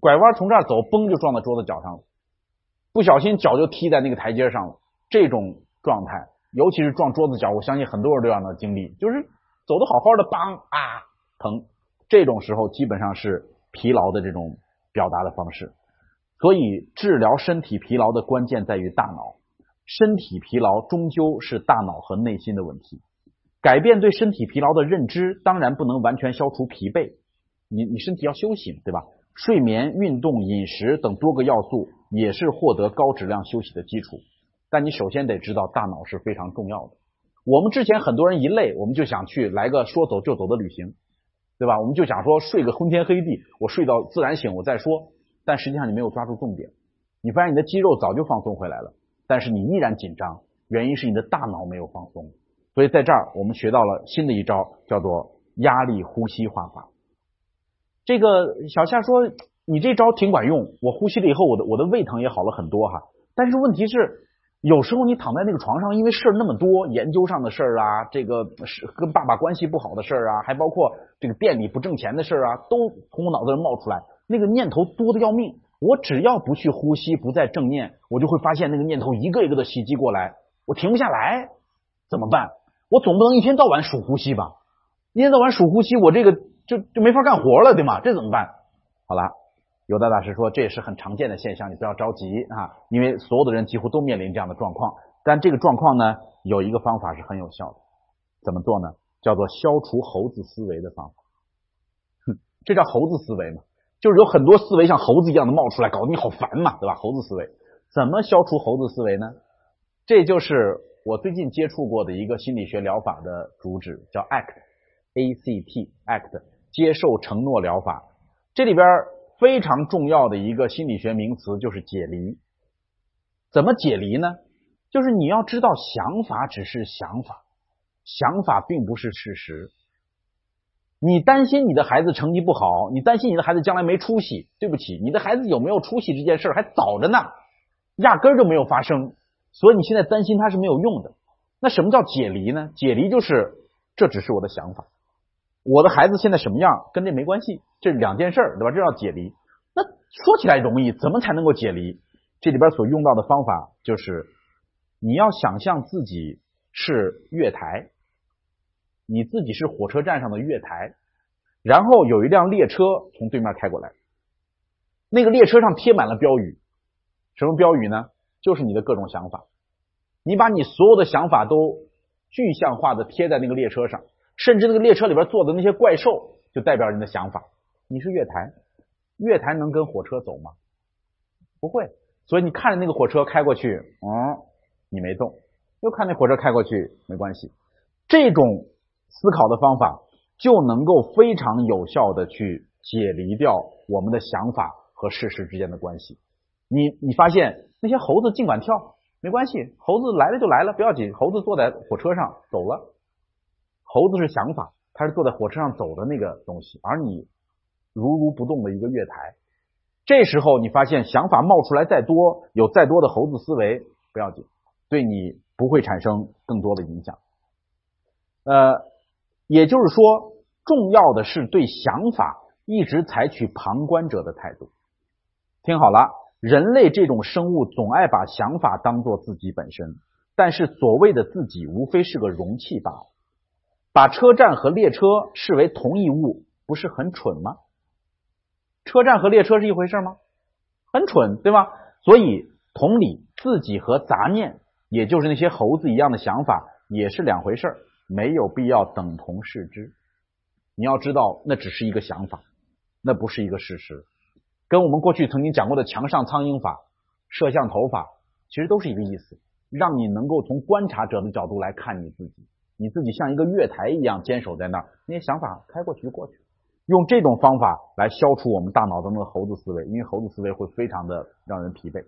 拐弯从这儿走，嘣就撞到桌子脚上了。不小心脚就踢在那个台阶上了，这种状态，尤其是撞桌子脚，我相信很多人都有那经历，就是走的好好的，梆啊疼，这种时候基本上是疲劳的这种表达的方式。所以治疗身体疲劳的关键在于大脑，身体疲劳终究是大脑和内心的问题。改变对身体疲劳的认知，当然不能完全消除疲惫，你你身体要休息，对吧？睡眠、运动、饮食等多个要素也是获得高质量休息的基础，但你首先得知道大脑是非常重要的。我们之前很多人一累，我们就想去来个说走就走的旅行，对吧？我们就想说睡个昏天黑地，我睡到自然醒我再说。但实际上你没有抓住重点，你发现你的肌肉早就放松回来了，但是你依然紧张，原因是你的大脑没有放松。所以在这儿我们学到了新的一招，叫做压力呼吸画法。这个小夏说：“你这招挺管用，我呼吸了以后，我的我的胃疼也好了很多哈。但是问题是，有时候你躺在那个床上，因为事儿那么多，研究上的事儿啊，这个是跟爸爸关系不好的事儿啊，还包括这个店里不挣钱的事儿啊，都从我脑子里冒出来，那个念头多的要命。我只要不去呼吸，不再正念，我就会发现那个念头一个一个的袭击过来，我停不下来，怎么办？我总不能一天到晚数呼吸吧？一天到晚数呼吸，我这个。”就就没法干活了，对吗？这怎么办？好了，有的大师说这也是很常见的现象，你不要着急啊，因为所有的人几乎都面临这样的状况。但这个状况呢，有一个方法是很有效的，怎么做呢？叫做消除猴子思维的方法。哼，这叫猴子思维嘛，就是有很多思维像猴子一样的冒出来，搞得你好烦嘛，对吧？猴子思维怎么消除猴子思维呢？这就是我最近接触过的一个心理学疗法的主旨，叫 ACT，A C T ACT。接受承诺疗法，这里边非常重要的一个心理学名词就是解离。怎么解离呢？就是你要知道，想法只是想法，想法并不是事实。你担心你的孩子成绩不好，你担心你的孩子将来没出息。对不起，你的孩子有没有出息这件事还早着呢，压根儿就没有发生。所以你现在担心他是没有用的。那什么叫解离呢？解离就是这只是我的想法。我的孩子现在什么样跟这没关系，这两件事，对吧？这叫解离。那说起来容易，怎么才能够解离？这里边所用到的方法就是，你要想象自己是月台，你自己是火车站上的月台，然后有一辆列车从对面开过来，那个列车上贴满了标语，什么标语呢？就是你的各种想法，你把你所有的想法都具象化的贴在那个列车上。甚至那个列车里边坐的那些怪兽，就代表人的想法。你是月台，月台能跟火车走吗？不会。所以你看着那个火车开过去，嗯，你没动，又看那火车开过去，没关系。这种思考的方法就能够非常有效的去解离掉我们的想法和事实之间的关系。你你发现那些猴子尽管跳，没关系，猴子来了就来了，不要紧。猴子坐在火车上走了，猴子是想法，它是坐在火车上走的那个东西，而你如如不动的一个月台。这时候你发现想法冒出来再多，有再多的猴子思维不要紧，对你不会产生更多的影响。呃，也就是说，重要的是对想法一直采取旁观者的态度。听好了，人类这种生物总爱把想法当做自己本身，但是所谓的自己无非是个容器罢了。把车站和列车视为同一物，不是很蠢吗？车站和列车是一回事吗？很蠢，对吧？所以，同理，自己和杂念，也就是那些猴子一样的想法，也是两回事没有必要等同视之。你要知道，那只是一个想法，那不是一个事实。跟我们过去曾经讲过的墙上苍蝇法、摄像头法，其实都是一个意思，让你能够从观察者的角度来看你自己，你自己像一个月台一样坚守在那儿，那些想法开过去就过去。用这种方法来消除我们大脑当中的猴子思维，因为猴子思维会非常的让人疲惫。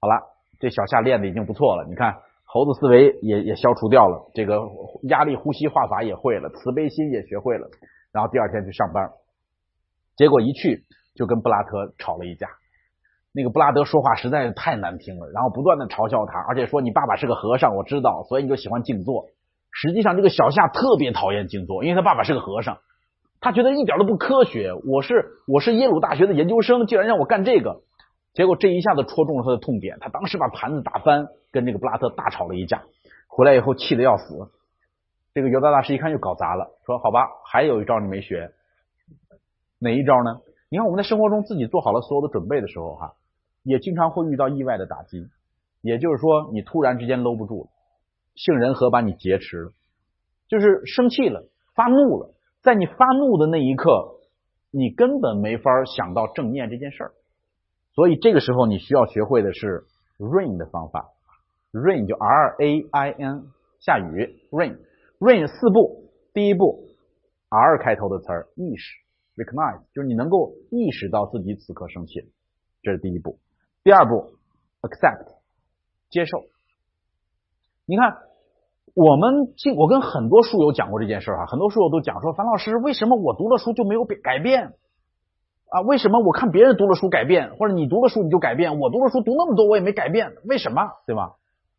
好了，这小夏练的已经不错了，你看猴子思维也也消除掉了，这个压力呼吸画法也会了，慈悲心也学会了，然后第二天去上班，结果一去就跟布拉特吵了一架。那个布拉德说话实在是太难听了，然后不断的嘲笑他，而且说你爸爸是个和尚，我知道，所以你就喜欢静坐。实际上这个小夏特别讨厌静坐，因为他爸爸是个和尚。他觉得一点都不科学。我是我是耶鲁大学的研究生，竟然让我干这个，结果这一下子戳中了他的痛点。他当时把盘子打翻，跟这个布拉特大吵了一架。回来以后气得要死。这个犹大大师一看又搞砸了，说：“好吧，还有一招你没学，哪一招呢？你看我们在生活中自己做好了所有的准备的时候，哈，也经常会遇到意外的打击。也就是说，你突然之间搂不住了，杏仁核把你劫持了，就是生气了，发怒了。”在你发怒的那一刻，你根本没法想到正念这件事儿，所以这个时候你需要学会的是 rain 的方法。rain 就 R A I N 下雨，rain rain 四步，第一步 R 开头的词儿意识 recognize 就是你能够意识到自己此刻生气，这是第一步。第二步 accept 接受，你看。我们进，我跟很多书友讲过这件事儿啊，很多书友都讲说，樊老师，为什么我读了书就没有改改变啊？为什么我看别人读了书改变，或者你读了书你就改变，我读了书读那么多我也没改变，为什么？对吧？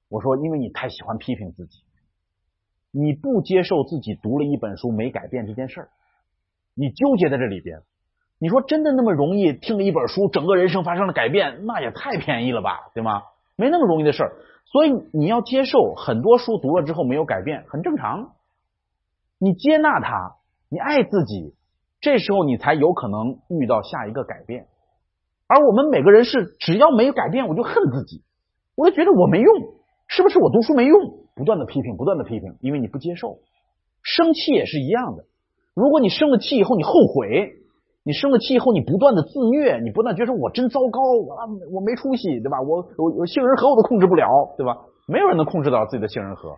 我说，因为你太喜欢批评自己，你不接受自己读了一本书没改变这件事儿，你纠结在这里边。你说真的那么容易听了一本书，整个人生发生了改变，那也太便宜了吧，对吗？没那么容易的事儿。所以你要接受很多书读了之后没有改变，很正常。你接纳它，你爱自己，这时候你才有可能遇到下一个改变。而我们每个人是只要没有改变，我就恨自己，我就觉得我没用，是不是我读书没用？不断的批评，不断的批评，因为你不接受。生气也是一样的，如果你生了气以后你后悔。你生了气以后，你不断的自虐，你不断觉得我真糟糕，我我没出息，对吧？我我我杏仁核我都控制不了，对吧？没有人能控制到自己的杏仁核，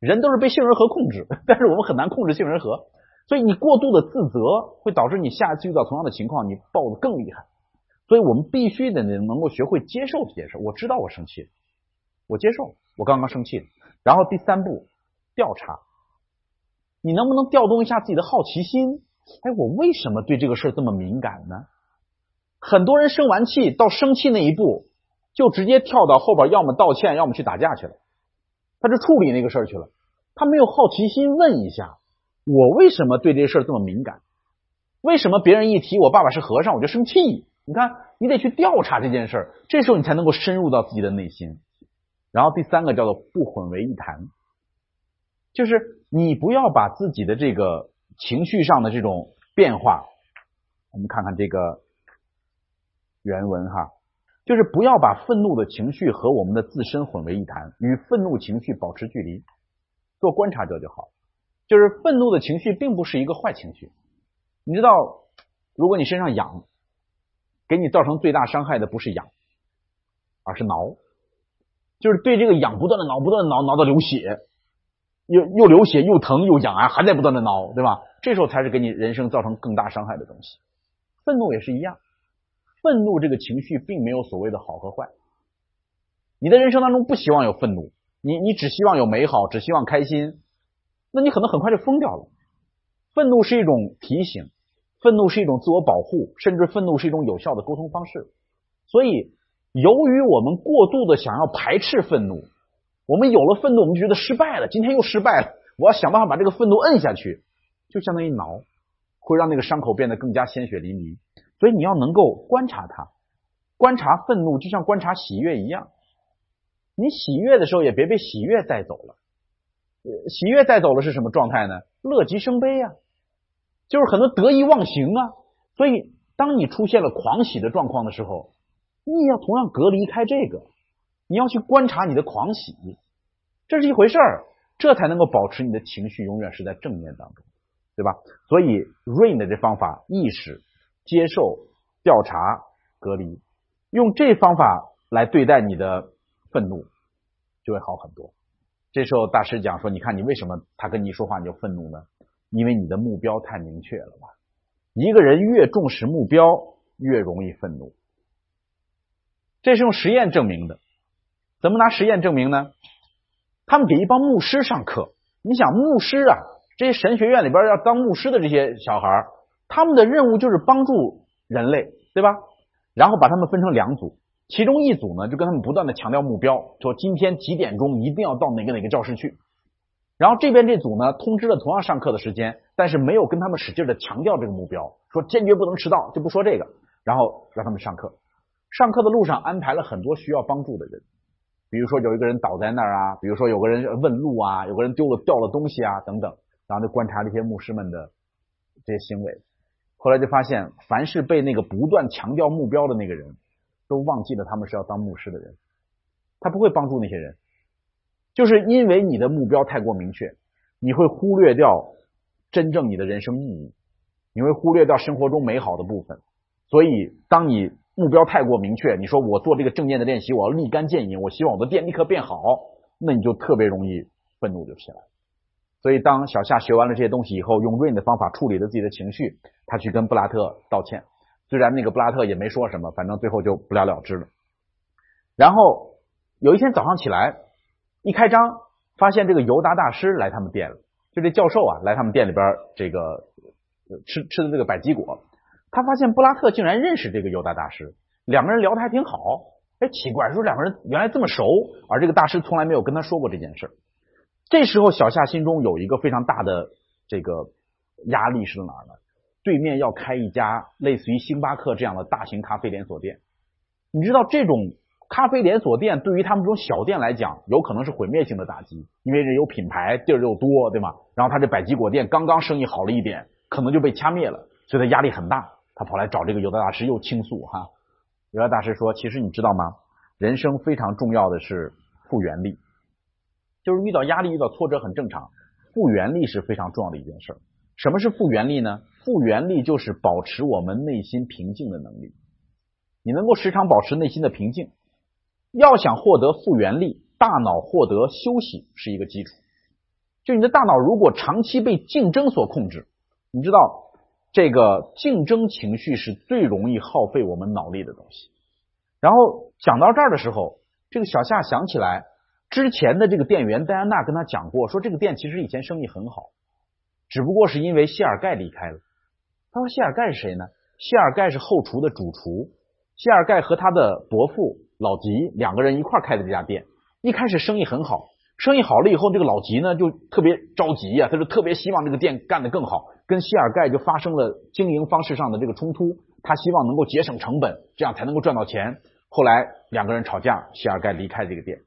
人都是被杏仁核控制，但是我们很难控制杏仁核，所以你过度的自责会导致你下一次遇到同样的情况，你爆的更厉害。所以我们必须得能够学会接受这件事。我知道我生气，我接受我刚刚生气了。然后第三步，调查，你能不能调动一下自己的好奇心？哎，我为什么对这个事儿这么敏感呢？很多人生完气到生气那一步，就直接跳到后边，要么道歉，要么去打架去了，他就处理那个事儿去了。他没有好奇心问一下，我为什么对这事儿这么敏感？为什么别人一提我爸爸是和尚我就生气？你看，你得去调查这件事儿，这时候你才能够深入到自己的内心。然后第三个叫做不混为一谈，就是你不要把自己的这个。情绪上的这种变化，我们看看这个原文哈，就是不要把愤怒的情绪和我们的自身混为一谈，与愤怒情绪保持距离，做观察者就好。就是愤怒的情绪并不是一个坏情绪，你知道，如果你身上痒，给你造成最大伤害的不是痒，而是挠。就是对这个痒不断的挠，不断的挠，挠到流血，又又流血又疼又痒啊，还在不断的挠，对吧？这时候才是给你人生造成更大伤害的东西。愤怒也是一样，愤怒这个情绪并没有所谓的好和坏。你的人生当中不希望有愤怒，你你只希望有美好，只希望开心，那你可能很快就疯掉了。愤怒是一种提醒，愤怒是一种自我保护，甚至愤怒是一种有效的沟通方式。所以，由于我们过度的想要排斥愤怒，我们有了愤怒，我们就觉得失败了，今天又失败了，我要想办法把这个愤怒摁下去，就相当于挠。会让那个伤口变得更加鲜血淋漓，所以你要能够观察它，观察愤怒就像观察喜悦一样。你喜悦的时候也别被喜悦带走了，喜悦带走了是什么状态呢？乐极生悲呀，就是很多得意忘形啊。所以当你出现了狂喜的状况的时候，你也要同样隔离开这个，你要去观察你的狂喜，这是一回事儿，这才能够保持你的情绪永远是在正面当中。对吧？所以 Rain 的这方法，意识、接受、调查、隔离，用这方法来对待你的愤怒，就会好很多。这时候大师讲说：“你看，你为什么他跟你说话你就愤怒呢？因为你的目标太明确了吧？一个人越重视目标，越容易愤怒。这是用实验证明的。怎么拿实验证明呢？他们给一帮牧师上课，你想牧师啊？”这些神学院里边要当牧师的这些小孩他们的任务就是帮助人类，对吧？然后把他们分成两组，其中一组呢就跟他们不断的强调目标，说今天几点钟一定要到哪个哪个教室去。然后这边这组呢通知了同样上课的时间，但是没有跟他们使劲的强调这个目标，说坚决不能迟到，就不说这个，然后让他们上课。上课的路上安排了很多需要帮助的人，比如说有一个人倒在那儿啊，比如说有个人问路啊，有个人丢了掉了东西啊等等。然后就观察这些牧师们的这些行为，后来就发现，凡是被那个不断强调目标的那个人，都忘记了他们是要当牧师的人，他不会帮助那些人，就是因为你的目标太过明确，你会忽略掉真正你的人生意义，你会忽略掉生活中美好的部分。所以，当你目标太过明确，你说我做这个正念的练习，我要立竿见影，我希望我的店立刻变好，那你就特别容易愤怒就起来。所以，当小夏学完了这些东西以后，用 Rain 的方法处理了自己的情绪，他去跟布拉特道歉。虽然那个布拉特也没说什么，反正最后就不了了之了。然后有一天早上起来，一开张发现这个尤达大师来他们店了，就这教授啊来他们店里边这个吃吃的这个百吉果。他发现布拉特竟然认识这个尤达大师，两个人聊得还挺好。哎，奇怪，说两个人原来这么熟，而这个大师从来没有跟他说过这件事。这时候，小夏心中有一个非常大的这个压力是在哪儿呢？对面要开一家类似于星巴克这样的大型咖啡连锁店。你知道，这种咖啡连锁店对于他们这种小店来讲，有可能是毁灭性的打击，因为人有品牌，地儿又多，对吗？然后他这百吉果店刚刚生意好了一点，可能就被掐灭了，所以他压力很大。他跑来找这个尤达大师，又倾诉哈。尤达大师说：“其实你知道吗？人生非常重要的是复原力。”就是遇到压力、遇到挫折很正常，复原力是非常重要的一件事。什么是复原力呢？复原力就是保持我们内心平静的能力。你能够时常保持内心的平静，要想获得复原力，大脑获得休息是一个基础。就你的大脑如果长期被竞争所控制，你知道这个竞争情绪是最容易耗费我们脑力的东西。然后讲到这儿的时候，这个小夏想起来。之前的这个店员戴安娜跟他讲过，说这个店其实以前生意很好，只不过是因为谢尔盖离开了。他说谢尔盖是谁呢？谢尔盖是后厨的主厨，谢尔盖和他的伯父老吉两个人一块开的这家店。一开始生意很好，生意好了以后，这个老吉呢就特别着急呀，他就特别希望这个店干得更好，跟谢尔盖就发生了经营方式上的这个冲突。他希望能够节省成本，这样才能够赚到钱。后来两个人吵架，谢尔盖离开这个店。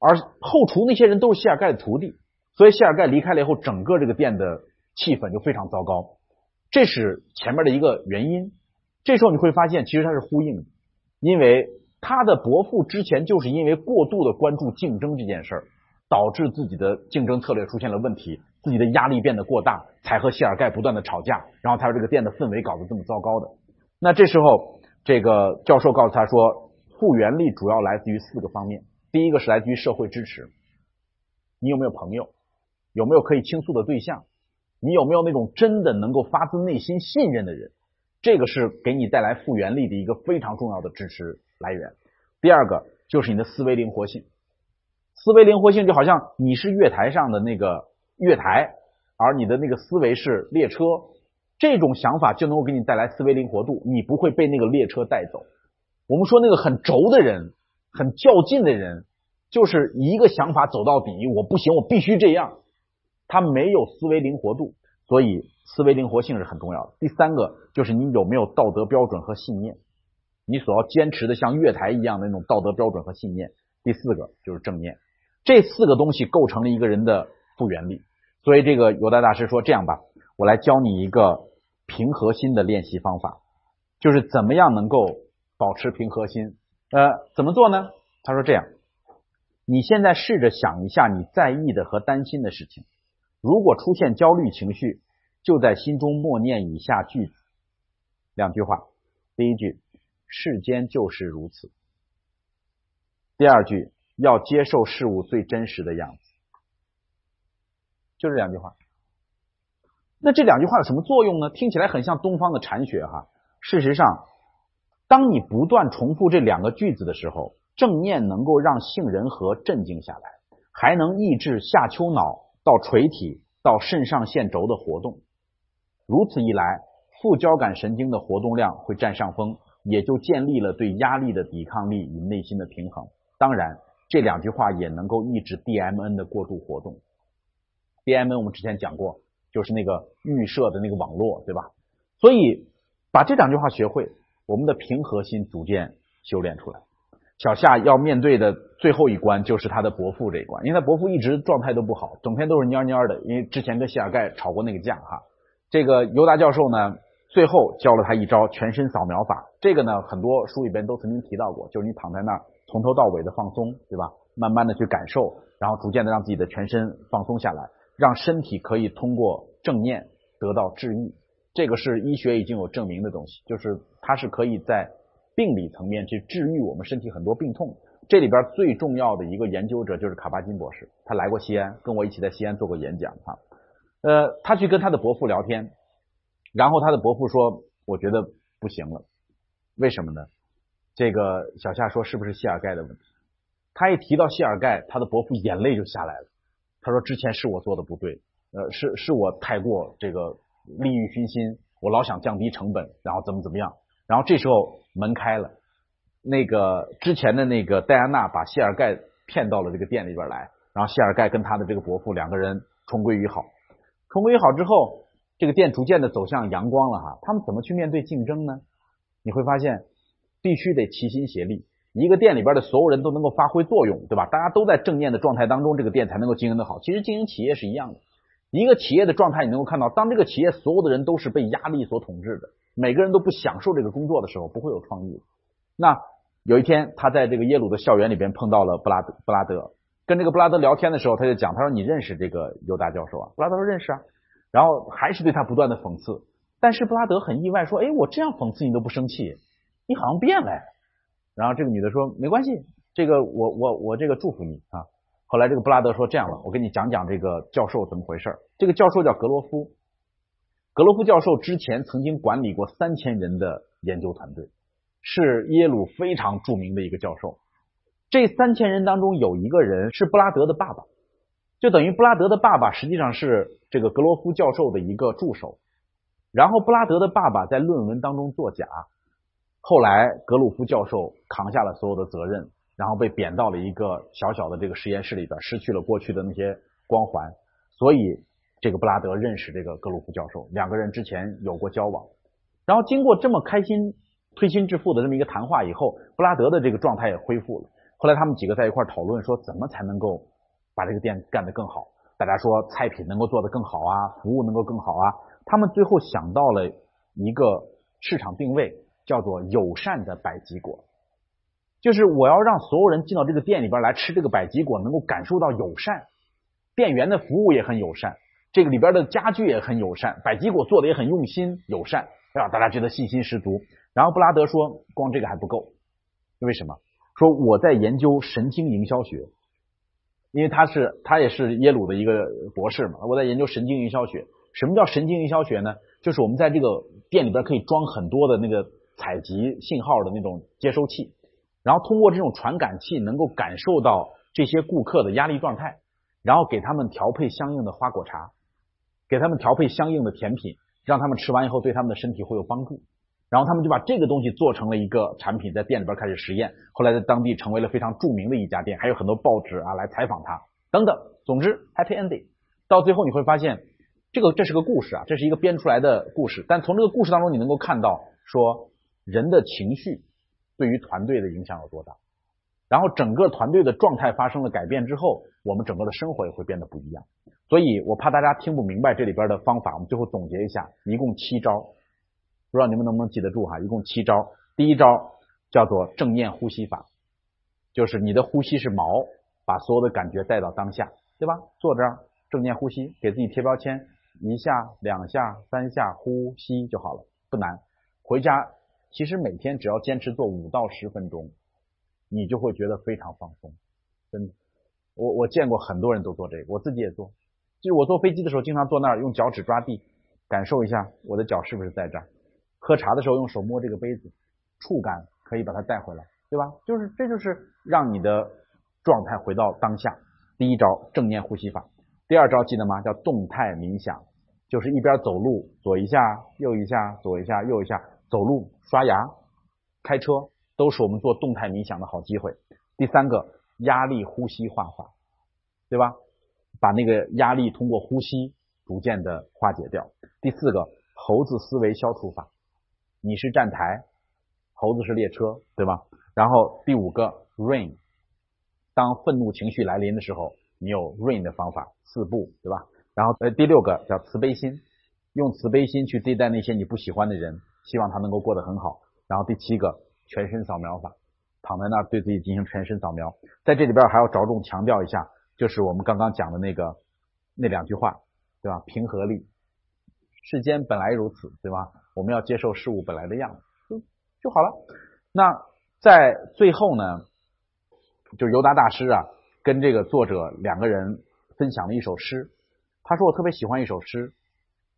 而后厨那些人都是谢尔盖的徒弟，所以谢尔盖离开了以后，整个这个店的气氛就非常糟糕。这是前面的一个原因。这时候你会发现，其实它是呼应的，因为他的伯父之前就是因为过度的关注竞争这件事儿，导致自己的竞争策略出现了问题，自己的压力变得过大，才和谢尔盖不断的吵架，然后才把这个店的氛围搞得这么糟糕的。那这时候，这个教授告诉他说，复原力主要来自于四个方面。第一个是来自于社会支持，你有没有朋友？有没有可以倾诉的对象？你有没有那种真的能够发自内心信任的人？这个是给你带来复原力的一个非常重要的支持来源。第二个就是你的思维灵活性，思维灵活性就好像你是月台上的那个月台，而你的那个思维是列车，这种想法就能够给你带来思维灵活度，你不会被那个列车带走。我们说那个很轴的人，很较劲的人，就是一个想法走到底，我不行，我必须这样。他没有思维灵活度，所以思维灵活性是很重要的。第三个就是你有没有道德标准和信念，你所要坚持的像月台一样的那种道德标准和信念。第四个就是正念，这四个东西构成了一个人的复原力。所以这个犹大大师说：“这样吧，我来教你一个平和心的练习方法，就是怎么样能够保持平和心。呃，怎么做呢？他说：这样，你现在试着想一下你在意的和担心的事情。”如果出现焦虑情绪，就在心中默念以下句子，两句话。第一句：世间就是如此。第二句：要接受事物最真实的样子。就这两句话。那这两句话有什么作用呢？听起来很像东方的禅学哈。事实上，当你不断重复这两个句子的时候，正念能够让杏仁核镇静下来，还能抑制下丘脑。到垂体到肾上腺轴的活动，如此一来，副交感神经的活动量会占上风，也就建立了对压力的抵抗力与内心的平衡。当然，这两句话也能够抑制 DMN 的过度活动。DMN 我们之前讲过，就是那个预设的那个网络，对吧？所以把这两句话学会，我们的平和心逐渐修炼出来。小夏要面对的最后一关就是他的伯父这一关，因为他伯父一直状态都不好，整天都是蔫蔫的。因为之前跟谢尔盖吵过那个架哈。这个尤达教授呢，最后教了他一招全身扫描法。这个呢，很多书里边都曾经提到过，就是你躺在那儿，从头到尾的放松，对吧？慢慢的去感受，然后逐渐的让自己的全身放松下来，让身体可以通过正念得到治愈。这个是医学已经有证明的东西，就是它是可以在。病理层面去治愈我们身体很多病痛，这里边最重要的一个研究者就是卡巴金博士，他来过西安，跟我一起在西安做过演讲哈。呃，他去跟他的伯父聊天，然后他的伯父说：“我觉得不行了，为什么呢？”这个小夏说：“是不是谢尔盖的问题？”他一提到谢尔盖，他的伯父眼泪就下来了。他说：“之前是我做的不对，呃，是是我太过这个利欲熏心，我老想降低成本，然后怎么怎么样。”然后这时候门开了，那个之前的那个戴安娜把谢尔盖骗到了这个店里边来，然后谢尔盖跟他的这个伯父两个人重归于好，重归于好之后，这个店逐渐的走向阳光了哈。他们怎么去面对竞争呢？你会发现，必须得齐心协力，一个店里边的所有人都能够发挥作用，对吧？大家都在正念的状态当中，这个店才能够经营的好。其实经营企业是一样的，一个企业的状态你能够看到，当这个企业所有的人都是被压力所统治的。每个人都不享受这个工作的时候，不会有创意。那有一天，他在这个耶鲁的校园里边碰到了布拉德，布拉德跟这个布拉德聊天的时候，他就讲，他说：“你认识这个犹大教授啊？”布拉德说：“认识啊。”然后还是对他不断的讽刺。但是布拉德很意外，说：“哎，我这样讽刺你都不生气，你好像变了。”然后这个女的说：“没关系，这个我我我这个祝福你啊。”后来这个布拉德说：“这样了，我跟你讲讲这个教授怎么回事。这个教授叫格罗夫。”格罗夫教授之前曾经管理过三千人的研究团队，是耶鲁非常著名的一个教授。这三千人当中有一个人是布拉德的爸爸，就等于布拉德的爸爸实际上是这个格罗夫教授的一个助手。然后布拉德的爸爸在论文当中作假，后来格鲁夫教授扛下了所有的责任，然后被贬到了一个小小的这个实验室里边，失去了过去的那些光环，所以。这个布拉德认识这个格鲁夫教授，两个人之前有过交往，然后经过这么开心、推心置腹的这么一个谈话以后，布拉德的这个状态也恢复了。后来他们几个在一块讨论说，怎么才能够把这个店干得更好？大家说菜品能够做得更好啊，服务能够更好啊。他们最后想到了一个市场定位，叫做友善的百吉果，就是我要让所有人进到这个店里边来吃这个百吉果，能够感受到友善，店员的服务也很友善。这个里边的家具也很友善，百吉果做的也很用心友善，让大家觉得信心十足。然后布拉德说，光这个还不够，为什么？说我在研究神经营销学，因为他是他也是耶鲁的一个博士嘛，我在研究神经营销学。什么叫神经营销学呢？就是我们在这个店里边可以装很多的那个采集信号的那种接收器，然后通过这种传感器能够感受到这些顾客的压力状态，然后给他们调配相应的花果茶，给他们调配相应的甜品，让他们吃完以后对他们的身体会有帮助。然后他们就把这个东西做成了一个产品，在店里边开始实验，后来在当地成为了非常著名的一家店，还有很多报纸啊来采访他等等。总之，happy ending，到最后你会发现。这个这是个故事啊，这是一个编出来的故事。但从这个故事当中，你能够看到说人的情绪对于团队的影响有多大。然后整个团队的状态发生了改变之后，我们整个的生活也会变得不一样。所以我怕大家听不明白这里边的方法，我们最后总结一下，一共七招，不知道你们能不能记得住哈？一共七招。第一招叫做正念呼吸法，就是你的呼吸是锚，把所有的感觉带到当下，对吧？坐这儿正念呼吸，给自己贴标签。一下、两下、三下呼吸就好了，不难。回家其实每天只要坚持做五到十分钟，你就会觉得非常放松。真的，我我见过很多人都做这个，我自己也做。就是我坐飞机的时候，经常坐那儿用脚趾抓地，感受一下我的脚是不是在这儿。喝茶的时候用手摸这个杯子，触感可以把它带回来，对吧？就是这就是让你的状态回到当下。第一招正念呼吸法，第二招记得吗？叫动态冥想。就是一边走路，左一下，右一下，左一下，右一下，走路、刷牙、开车，都是我们做动态冥想的好机会。第三个，压力呼吸化法，对吧？把那个压力通过呼吸逐渐的化解掉。第四个，猴子思维消除法，你是站台，猴子是列车，对吧？然后第五个，rain，当愤怒情绪来临的时候，你有 rain 的方法，四步，对吧？然后呃第六个叫慈悲心，用慈悲心去对待那些你不喜欢的人，希望他能够过得很好。然后第七个全身扫描法，躺在那儿对自己进行全身扫描。在这里边还要着重强调一下，就是我们刚刚讲的那个那两句话，对吧？平和力，世间本来如此，对吧？我们要接受事物本来的样子，就就好了。那在最后呢，就是尤达大师啊，跟这个作者两个人分享了一首诗。他说：“我特别喜欢一首诗，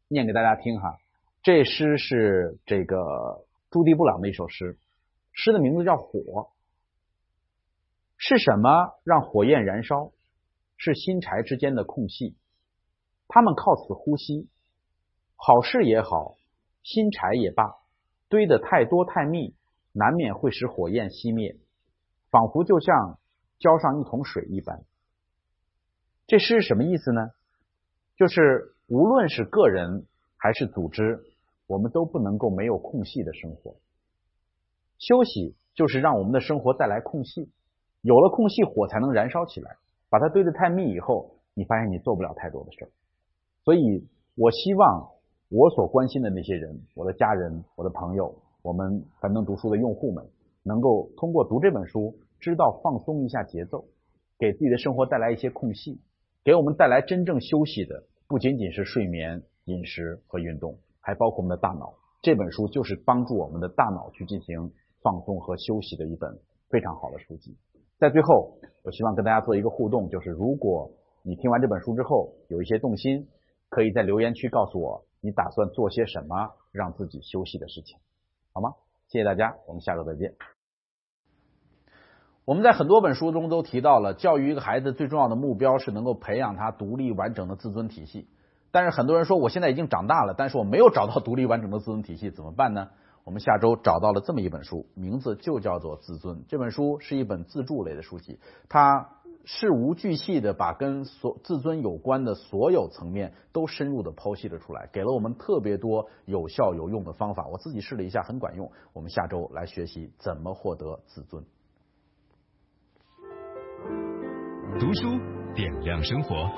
念给大家听哈。这诗是这个朱棣布朗的一首诗，诗的名字叫《火》。是什么让火焰燃烧？是新柴之间的空隙，他们靠此呼吸。好事也好，新柴也罢，堆得太多太密，难免会使火焰熄灭，仿佛就像浇上一桶水一般。这诗是什么意思呢？”就是无论是个人还是组织，我们都不能够没有空隙的生活。休息就是让我们的生活带来空隙，有了空隙，火才能燃烧起来。把它堆得太密以后，你发现你做不了太多的事儿。所以我希望我所关心的那些人，我的家人、我的朋友，我们樊登读书的用户们，能够通过读这本书，知道放松一下节奏，给自己的生活带来一些空隙，给我们带来真正休息的。不仅仅是睡眠、饮食和运动，还包括我们的大脑。这本书就是帮助我们的大脑去进行放松和休息的一本非常好的书籍。在最后，我希望跟大家做一个互动，就是如果你听完这本书之后有一些动心，可以在留言区告诉我你打算做些什么让自己休息的事情，好吗？谢谢大家，我们下周再见。我们在很多本书中都提到了，教育一个孩子最重要的目标是能够培养他独立完整的自尊体系。但是很多人说，我现在已经长大了，但是我没有找到独立完整的自尊体系，怎么办呢？我们下周找到了这么一本书，名字就叫做《自尊》。这本书是一本自助类的书籍，它事无巨细的把跟所自尊有关的所有层面都深入的剖析了出来，给了我们特别多有效有用的方法。我自己试了一下，很管用。我们下周来学习怎么获得自尊。读书点亮生活。